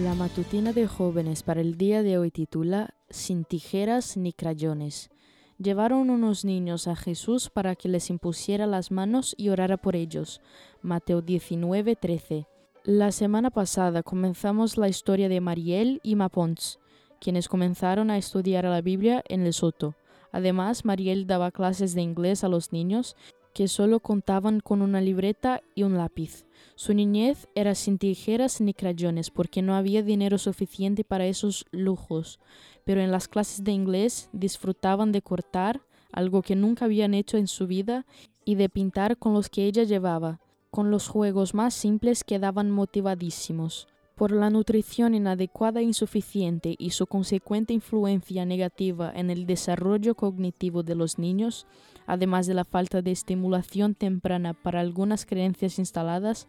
La matutina de jóvenes para el día de hoy titula Sin tijeras ni crayones. Llevaron unos niños a Jesús para que les impusiera las manos y orara por ellos. Mateo 19, 13. La semana pasada comenzamos la historia de Mariel y Mapons, quienes comenzaron a estudiar la Biblia en Lesoto. Además, Mariel daba clases de inglés a los niños que solo contaban con una libreta y un lápiz. Su niñez era sin tijeras ni crayones porque no había dinero suficiente para esos lujos, pero en las clases de inglés disfrutaban de cortar, algo que nunca habían hecho en su vida, y de pintar con los que ella llevaba. Con los juegos más simples quedaban motivadísimos. Por la nutrición inadecuada e insuficiente y su consecuente influencia negativa en el desarrollo cognitivo de los niños, además de la falta de estimulación temprana para algunas creencias instaladas,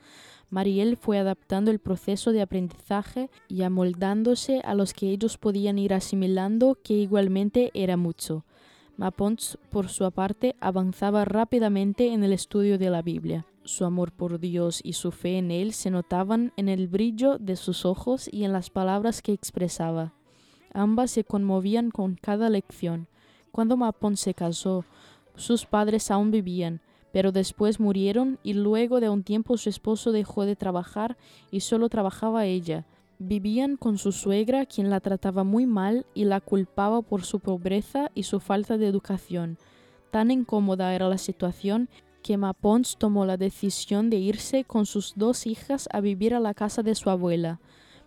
Mariel fue adaptando el proceso de aprendizaje y amoldándose a los que ellos podían ir asimilando, que igualmente era mucho. Mapons, por su parte, avanzaba rápidamente en el estudio de la Biblia. Su amor por Dios y su fe en Él se notaban en el brillo de sus ojos y en las palabras que expresaba. Ambas se conmovían con cada lección. Cuando Mapon se casó, sus padres aún vivían, pero después murieron y luego de un tiempo su esposo dejó de trabajar y solo trabajaba ella. Vivían con su suegra, quien la trataba muy mal y la culpaba por su pobreza y su falta de educación. Tan incómoda era la situación que Mapons tomó la decisión de irse con sus dos hijas a vivir a la casa de su abuela.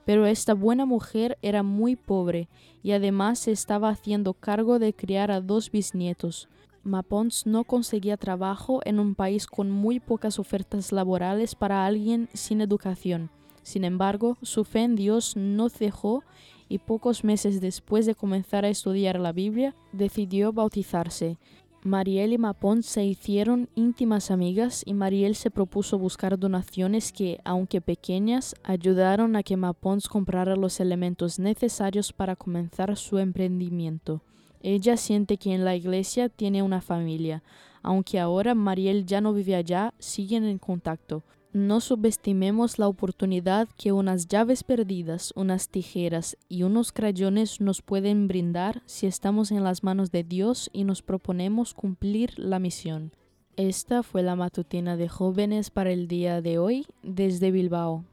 Pero esta buena mujer era muy pobre y además se estaba haciendo cargo de criar a dos bisnietos. Mapons no conseguía trabajo en un país con muy pocas ofertas laborales para alguien sin educación. Sin embargo, su fe en Dios no cejó y pocos meses después de comenzar a estudiar la Biblia, decidió bautizarse. Mariel y Mapón se hicieron íntimas amigas y Mariel se propuso buscar donaciones que, aunque pequeñas, ayudaron a que Mapons comprara los elementos necesarios para comenzar su emprendimiento. Ella siente que en la iglesia tiene una familia. Aunque ahora Mariel ya no vive allá, siguen en contacto. No subestimemos la oportunidad que unas llaves perdidas, unas tijeras y unos crayones nos pueden brindar si estamos en las manos de Dios y nos proponemos cumplir la misión. Esta fue la matutina de jóvenes para el día de hoy desde Bilbao.